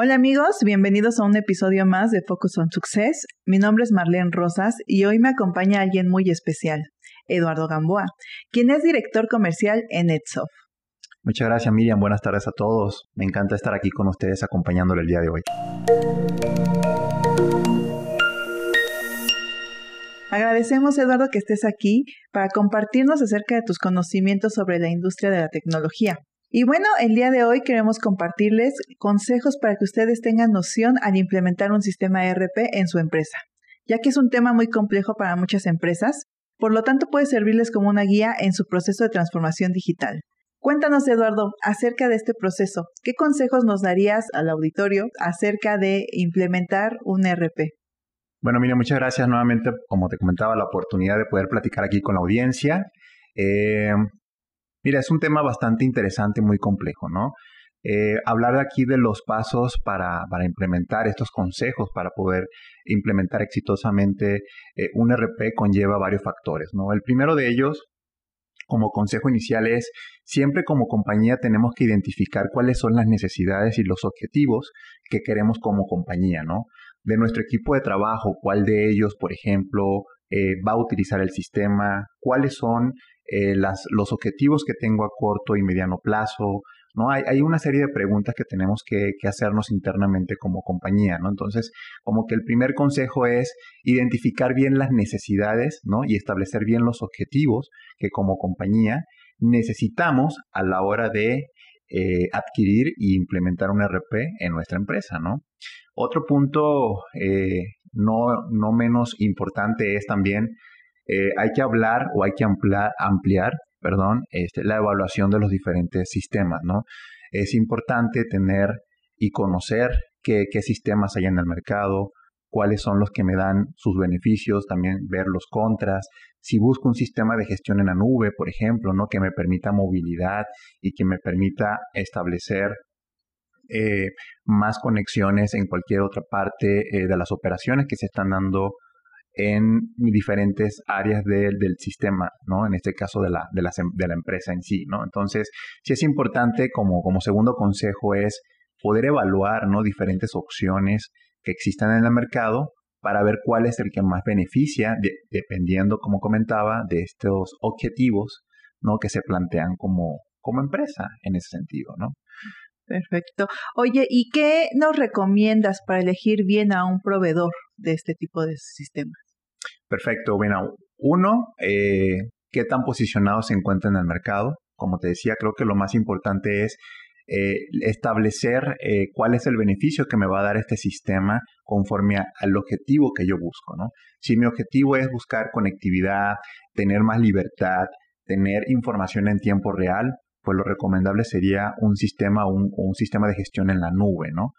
Hola amigos, bienvenidos a un episodio más de Focus on Success. Mi nombre es Marlene Rosas y hoy me acompaña alguien muy especial, Eduardo Gamboa, quien es director comercial en NetSoft. Muchas gracias Miriam, buenas tardes a todos. Me encanta estar aquí con ustedes acompañándole el día de hoy. Agradecemos Eduardo que estés aquí para compartirnos acerca de tus conocimientos sobre la industria de la tecnología. Y bueno, el día de hoy queremos compartirles consejos para que ustedes tengan noción al implementar un sistema ERP en su empresa, ya que es un tema muy complejo para muchas empresas, por lo tanto puede servirles como una guía en su proceso de transformación digital. Cuéntanos, Eduardo, acerca de este proceso. ¿Qué consejos nos darías al auditorio acerca de implementar un ERP? Bueno, mira, muchas gracias nuevamente, como te comentaba, la oportunidad de poder platicar aquí con la audiencia. Eh, Mira, es un tema bastante interesante, muy complejo, ¿no? Eh, hablar aquí de los pasos para, implementar estos consejos, para poder implementar exitosamente eh, un RP conlleva varios factores, ¿no? El primero de ellos, como consejo inicial, es siempre como compañía tenemos que identificar cuáles son las necesidades y los objetivos que queremos como compañía, ¿no? De nuestro equipo de trabajo, cuál de ellos, por ejemplo, eh, va a utilizar el sistema, cuáles son eh, los objetivos que tengo a corto y mediano plazo, ¿no? Hay, hay una serie de preguntas que tenemos que, hacernos internamente como compañía, ¿no? Entonces, como que el primer consejo es identificar bien las necesidades, ¿no? Y establecer bien los objetivos que como compañía necesitamos a la hora de eh, adquirir e implementar un RP en nuestra empresa, ¿no? Otro punto eh, no, no menos importante es también eh, hay que hablar o hay que ampliar, perdón, este, la evaluación de los diferentes sistemas, ¿no? Es importante tener y conocer qué, qué sistemas hay en el mercado, cuáles son los que me dan sus beneficios, también ver los contras. Si busco un sistema de gestión en la nube, por ejemplo, ¿no? que me permita movilidad y que me permita establecer eh, más conexiones en cualquier otra parte eh, de las operaciones que se están dando en diferentes áreas del sistema, ¿no? En este caso de la, de la, de la empresa en sí, ¿no? Entonces, sí es importante como, como segundo consejo es poder evaluar, ¿no? Diferentes opciones que existan en el mercado para ver cuál es el que más beneficia, dependiendo, como comentaba, de estos objetivos, ¿no? Que se plantean como, como empresa en ese sentido, ¿no? Perfecto. Oye, ¿y qué nos recomiendas para elegir bien a un proveedor de este tipo de sistemas? Perfecto. Bueno, uno, eh, qué tan posicionado se encuentra en el mercado. Como te decía, creo que lo más importante es eh, establecer eh, cuál es el beneficio que me va a dar este sistema conforme al objetivo que yo busco. ¿no? Si mi objetivo es buscar conectividad, tener más libertad, tener información en tiempo real, pues lo recomendable sería un sistema, un, un sistema de gestión en la nube, ¿no?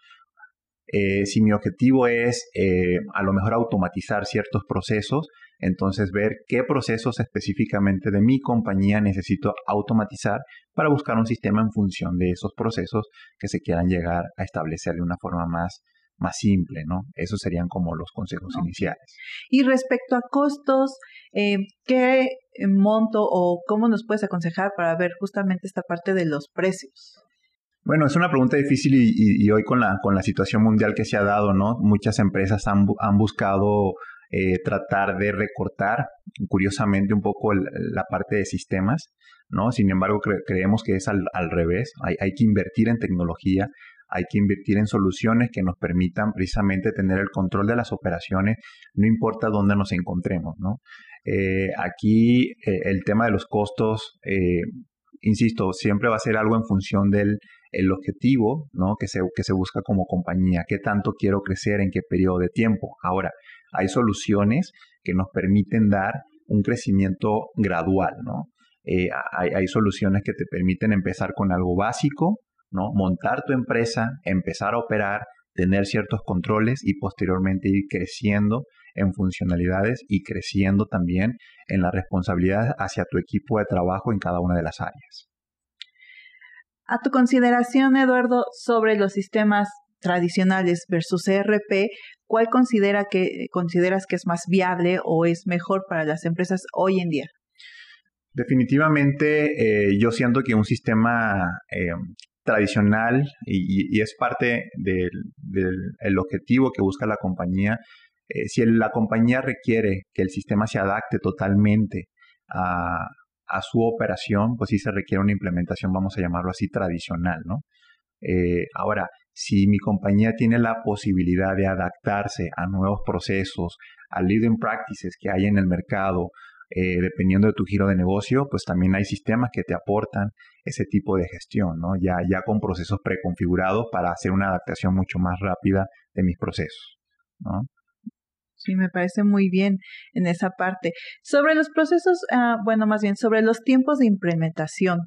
Eh, si mi objetivo es eh, a lo mejor automatizar ciertos procesos, entonces ver qué procesos específicamente de mi compañía necesito automatizar para buscar un sistema en función de esos procesos que se quieran llegar a establecer de una forma más, más simple, ¿no? Esos serían como los consejos iniciales. Y respecto a costos, eh, ¿qué monto o cómo nos puedes aconsejar para ver justamente esta parte de los precios? Bueno, es una pregunta difícil y, hoy con la, con la situación mundial que se ha dado, ¿no? Muchas empresas han, han buscado eh, tratar de recortar, curiosamente, un poco la parte de sistemas, ¿no? Sin embargo, creemos que es al, al revés. Hay, hay, que invertir en tecnología, hay que invertir en soluciones que nos permitan precisamente tener el control de las operaciones, no importa dónde nos encontremos, ¿no? Eh, aquí eh, el tema de los costos, insisto, siempre va a ser algo en función del el objetivo ¿no? que, se, que se busca como compañía, qué tanto quiero crecer, en qué periodo de tiempo. Ahora, hay soluciones que nos permiten dar un crecimiento gradual, ¿no? Eh, hay, hay, soluciones que te permiten empezar con algo básico, ¿no? Montar tu empresa, empezar a operar, tener ciertos controles y posteriormente ir creciendo en funcionalidades y creciendo también en la responsabilidad hacia tu equipo de trabajo en cada una de las áreas. A tu consideración, Eduardo, sobre los sistemas tradicionales versus ERP, ¿cuál considera que, consideras que es más viable o es mejor para las empresas hoy en día? Definitivamente, eh, yo siento que un sistema eh, tradicional y, es parte del, objetivo que busca la compañía. Eh, si la compañía requiere que el sistema se adapte totalmente a, su operación, pues sí se requiere una implementación, vamos a llamarlo así, tradicional, ¿no? Eh, ahora, si mi compañía tiene la posibilidad de adaptarse a nuevos procesos, a leading practices que hay en el mercado, eh, dependiendo de tu giro de negocio, pues también hay sistemas que te aportan ese tipo de gestión, ¿no? Ya, ya con procesos preconfigurados para hacer una adaptación mucho más rápida de mis procesos, ¿no? Sí, me parece muy bien en esa parte. Sobre los procesos, ah, bueno, más bien sobre los tiempos de implementación.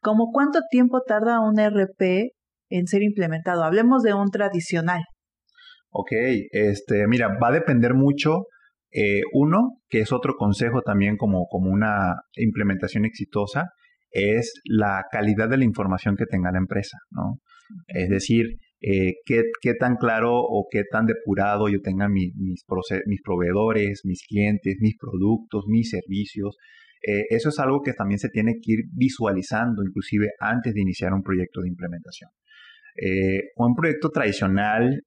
¿Cómo cuánto tiempo tarda un RP en ser implementado? Hablemos de un tradicional. Ok, este, mira, va a depender mucho eh, uno, que es otro consejo también como, como una implementación exitosa, es la calidad de la información que tenga la empresa, ¿no? Es decir, eh, qué, tan claro o qué tan depurado yo tenga mis, proveedores, mis clientes, mis productos, mis servicios. Eh, eso es algo que también se tiene que ir visualizando, inclusive antes de iniciar un proyecto de implementación. un proyecto tradicional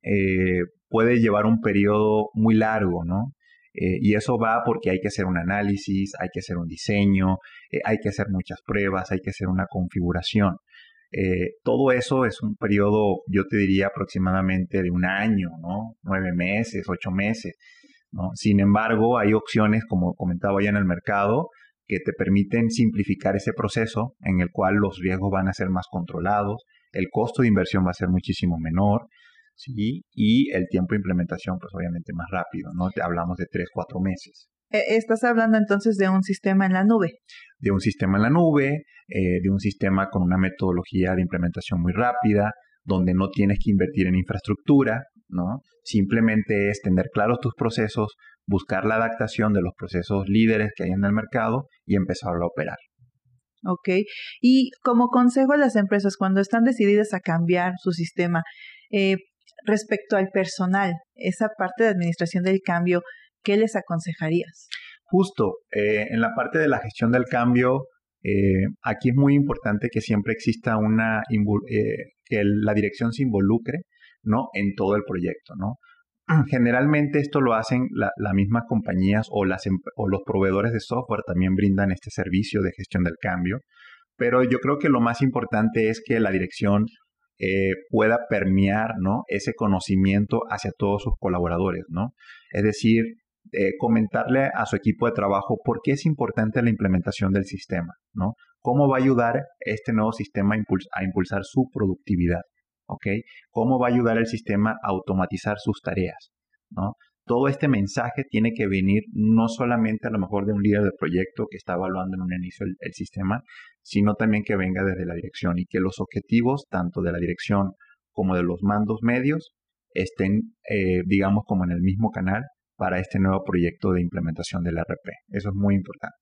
puede llevar un periodo muy largo, ¿no? Eh, y eso va porque hay que hacer un análisis, hay que hacer un diseño, eh, hay que hacer muchas pruebas, hay que hacer una configuración. Eh, todo eso es un periodo, yo te diría aproximadamente de un año, ¿no? Nueve meses, ocho meses. ¿no? Sin embargo, hay opciones, como comentaba ya en el mercado, que te permiten simplificar ese proceso en el cual los riesgos van a ser más controlados, el costo de inversión va a ser muchísimo menor, ¿sí? Y el tiempo de implementación, pues obviamente más rápido, ¿no? Te hablamos de tres, cuatro meses. E, estás hablando entonces de un sistema en la nube. De un sistema en la nube, eh, de un sistema con una metodología de implementación muy rápida, donde no tienes que invertir en infraestructura, ¿no? Simplemente es tener claros tus procesos, buscar la adaptación de los procesos líderes que hay en el mercado y empezarlo a operar. Ok. Y como consejo a las empresas, cuando están decididas a cambiar su sistema, eh, respecto al personal, esa parte de administración del cambio, ¿qué les aconsejarías? Justo, eh, en la parte de la gestión del cambio, eh, aquí es muy importante que siempre exista una, eh, que la dirección se involucre, ¿no? En todo el proyecto, ¿no? Generalmente esto lo hacen las mismas compañías em, o los proveedores de software también brindan este servicio de gestión del cambio, pero yo creo que lo más importante es que la dirección pueda permear ¿no? ese conocimiento hacia todos sus colaboradores, ¿no? Es decir, eh, comentarle a su equipo de trabajo por qué es importante la implementación del sistema, ¿no? ¿Cómo va a ayudar este nuevo sistema a, impulsar su productividad? ¿Ok? ¿Cómo va a ayudar el sistema a automatizar sus tareas? ¿no? todo este mensaje tiene que venir no solamente a lo mejor de un líder de proyecto que está evaluando en un inicio el, sistema, sino también que venga desde la dirección y que los objetivos tanto de la dirección como de los mandos medios estén, eh, digamos, como en el mismo canal para este nuevo proyecto de implementación del RP. Eso es muy importante.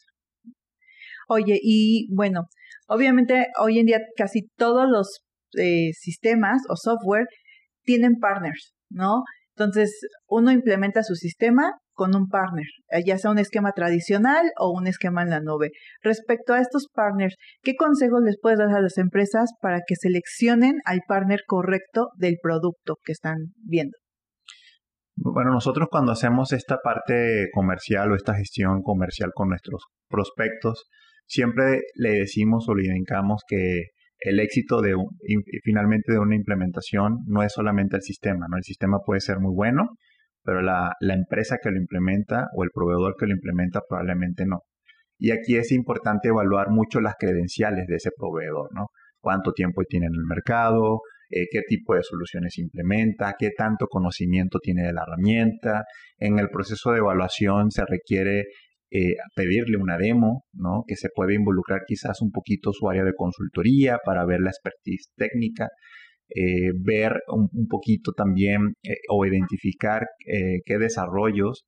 Oye, y bueno, obviamente hoy en día casi todos los eh, sistemas o software tienen partners, ¿no? Entonces, uno implementa su sistema con un partner, eh, ya sea un esquema tradicional o un esquema en la nube. Respecto a estos partners, ¿qué consejos les puedes dar a las empresas para que seleccionen al partner correcto del producto que están viendo? Bueno, nosotros cuando hacemos esta parte comercial o esta gestión comercial con nuestros prospectos, siempre le decimos o le indicamos que el éxito de finalmente de una implementación no es solamente el sistema, ¿no? El sistema puede ser muy bueno, pero la, la empresa que lo implementa o el proveedor que lo implementa probablemente no. Y aquí es importante evaluar mucho las credenciales de ese proveedor, ¿no? Cuánto tiempo tiene en el mercado, eh, qué tipo de soluciones implementa, qué tanto conocimiento tiene de la herramienta. En el proceso de evaluación se requiere eh, pedirle una demo, ¿no? Que se puede involucrar quizás un poquito su área de consultoría para ver la expertise técnica, eh, ver un, poquito también o identificar qué desarrollos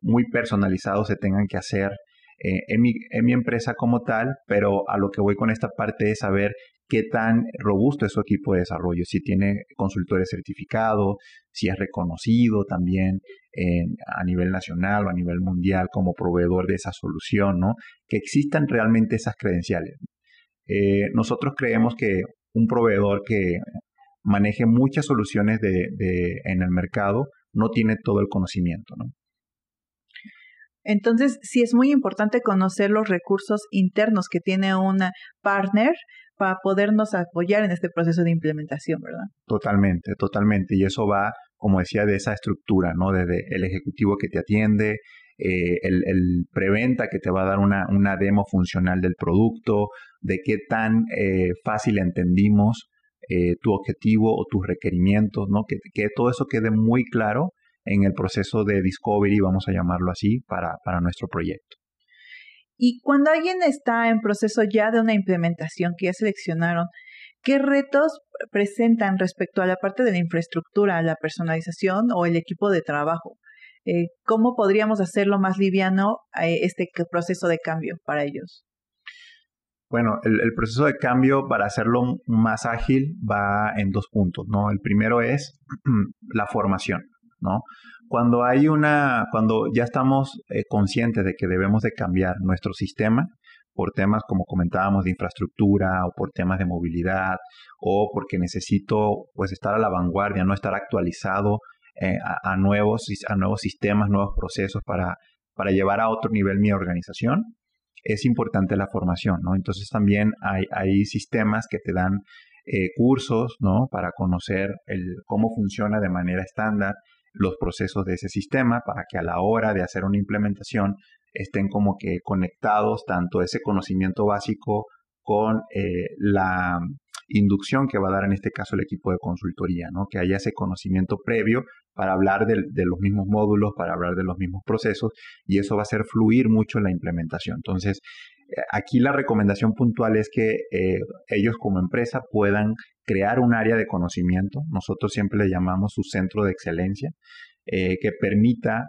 muy personalizados se tengan que hacer en mi, en, mi, empresa como tal, pero a lo que voy con esta parte es saber qué tan robusto es su equipo de desarrollo, si tiene consultores certificados, si es reconocido también a nivel nacional o a nivel mundial como proveedor de esa solución, ¿no? Que existan realmente esas credenciales. Eh, nosotros creemos que un proveedor que maneje muchas soluciones de, en el mercado no tiene todo el conocimiento, ¿no? Entonces, sí es muy importante conocer los recursos internos que tiene una partner para podernos apoyar en este proceso de implementación, ¿verdad? Totalmente, totalmente. Y eso va, como decía, de esa estructura, ¿no? Desde el ejecutivo que te atiende, eh, el, preventa que te va a dar una, una demo funcional del producto, de qué tan eh, fácil entendimos eh, tu objetivo o tus requerimientos, ¿no? Que, que, todo eso quede muy claro en el proceso de discovery, vamos a llamarlo así, para, para nuestro proyecto. Y cuando alguien está en proceso ya de una implementación que ya seleccionaron, ¿qué retos presentan respecto a la parte de la infraestructura, la personalización o el equipo de trabajo? Eh, ¿Cómo podríamos hacerlo más liviano eh, este proceso de cambio para ellos? Bueno, el, proceso de cambio para hacerlo más ágil va en dos puntos, ¿no? El primero es la formación, ¿no? Cuando hay una, cuando ya estamos eh, conscientes de que debemos de cambiar nuestro sistema por temas como comentábamos de infraestructura o por temas de movilidad o porque necesito pues estar a la vanguardia, no estar actualizado eh, a, nuevos, a nuevos sistemas, nuevos procesos para, para llevar a otro nivel mi organización, es importante la formación, ¿no? Entonces también hay, hay sistemas que te dan eh, cursos, ¿no? Para conocer el, cómo funciona de manera estándar los procesos de ese sistema para que a la hora de hacer una implementación estén como que conectados tanto ese conocimiento básico con eh, la inducción que va a dar en este caso el equipo de consultoría, ¿no? que haya ese conocimiento previo para hablar de, los mismos módulos, para hablar de los mismos procesos, y eso va a hacer fluir mucho la implementación. Entonces, aquí la recomendación puntual es que eh, ellos como empresa puedan crear un área de conocimiento, nosotros siempre le llamamos su centro de excelencia, que permita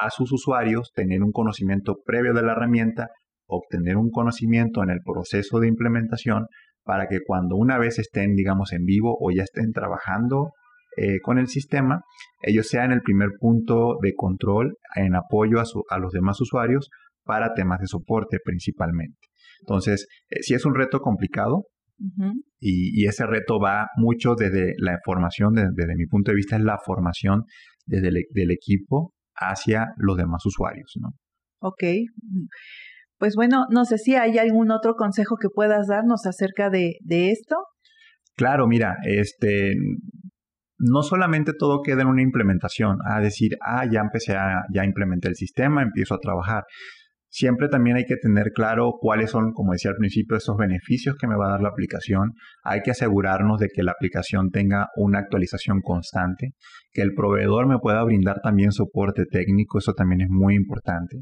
a sus usuarios tener un conocimiento previo de la herramienta, obtener un conocimiento en el proceso de implementación para que cuando una vez estén, digamos, en vivo o ya estén trabajando eh, con el sistema, ellos sean el primer punto de control en apoyo a, los demás usuarios para temas de soporte principalmente. Entonces, si eh, sí es un reto complicado y, ese reto va mucho desde la formación, desde, mi punto de vista, es la formación desde el, del equipo hacia los demás usuarios, ¿no? Ok. Pues bueno, no sé si hay algún otro consejo que puedas darnos acerca de, esto. Claro, mira, este, no solamente todo queda en una implementación, a decir, ah, ya empecé a, ya implementé el sistema, empiezo a trabajar. Siempre también hay que tener claro cuáles son, como decía al principio, esos beneficios que me va a dar la aplicación. Hay que asegurarnos de que la aplicación tenga una actualización constante, que el proveedor me pueda brindar también soporte técnico, eso también es muy importante.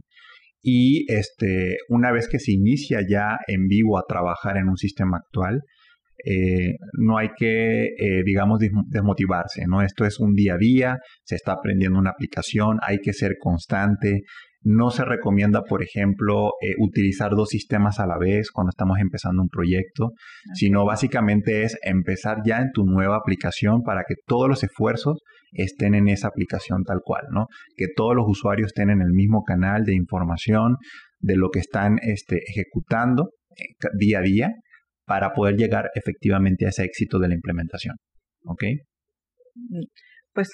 Y este, una vez que se inicia ya en vivo a trabajar en un sistema actual, eh, no hay que, eh, digamos, desmotivarse, ¿no? Esto es un día a día, se está aprendiendo una aplicación, hay que ser constante, no se recomienda, por ejemplo, eh, utilizar dos sistemas a la vez cuando estamos empezando un proyecto, sino básicamente es empezar ya en tu nueva aplicación para que todos los esfuerzos estén en esa aplicación tal cual, ¿no? Que todos los usuarios estén en el mismo canal de información de lo que están este, ejecutando eh, día a día para poder llegar efectivamente a ese éxito de la implementación. ¿Ok? Mm, pues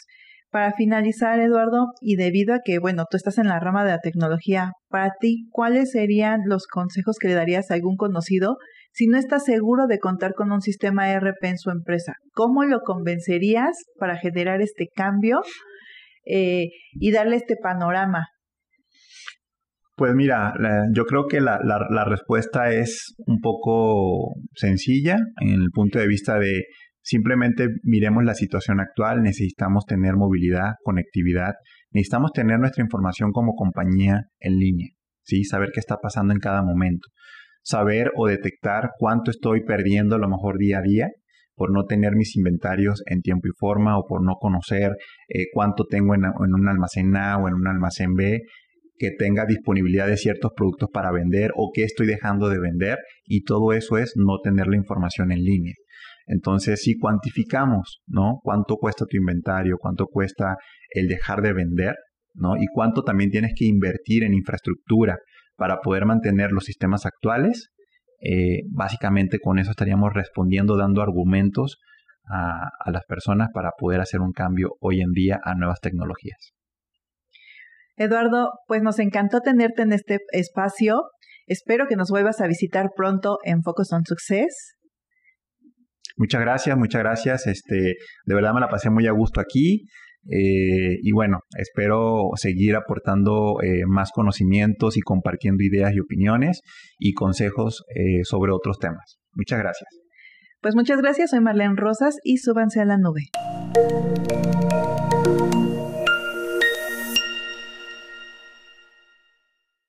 para finalizar, Eduardo, y debido a que, bueno, tú estás en la rama de la tecnología, para ti, ¿cuáles serían los consejos que le darías a algún conocido si no estás seguro de contar con un sistema ERP en su empresa? ¿Cómo lo convencerías para generar este cambio eh, y darle este panorama? Pues mira, yo creo que la, la respuesta es un poco sencilla en el punto de vista de Simplemente miremos la situación actual, necesitamos tener movilidad, conectividad, necesitamos tener nuestra información como compañía en línea, ¿sí? saber qué está pasando en cada momento, saber o detectar cuánto estoy perdiendo a lo mejor día a día por no tener mis inventarios en tiempo y forma o por no conocer eh, cuánto tengo en, en un almacén A o en un almacén B que tenga disponibilidad de ciertos productos para vender o qué estoy dejando de vender y todo eso es no tener la información en línea. Entonces, si cuantificamos, ¿no? Cuánto cuesta tu inventario, cuánto cuesta el dejar de vender, ¿no? Y cuánto también tienes que invertir en infraestructura para poder mantener los sistemas actuales, eh, básicamente con eso estaríamos respondiendo, dando argumentos a, a las personas para poder hacer un cambio hoy en día a nuevas tecnologías. Eduardo, pues nos encantó tenerte en este espacio. Espero que nos vuelvas a visitar pronto en Focus on Success. Muchas gracias, muchas gracias. Este, de verdad me la pasé muy a gusto aquí. Eh, y bueno, espero seguir aportando eh, más conocimientos y compartiendo ideas y opiniones y consejos eh, sobre otros temas. Muchas gracias. Pues muchas gracias, soy Marlene Rosas y súbanse a la nube.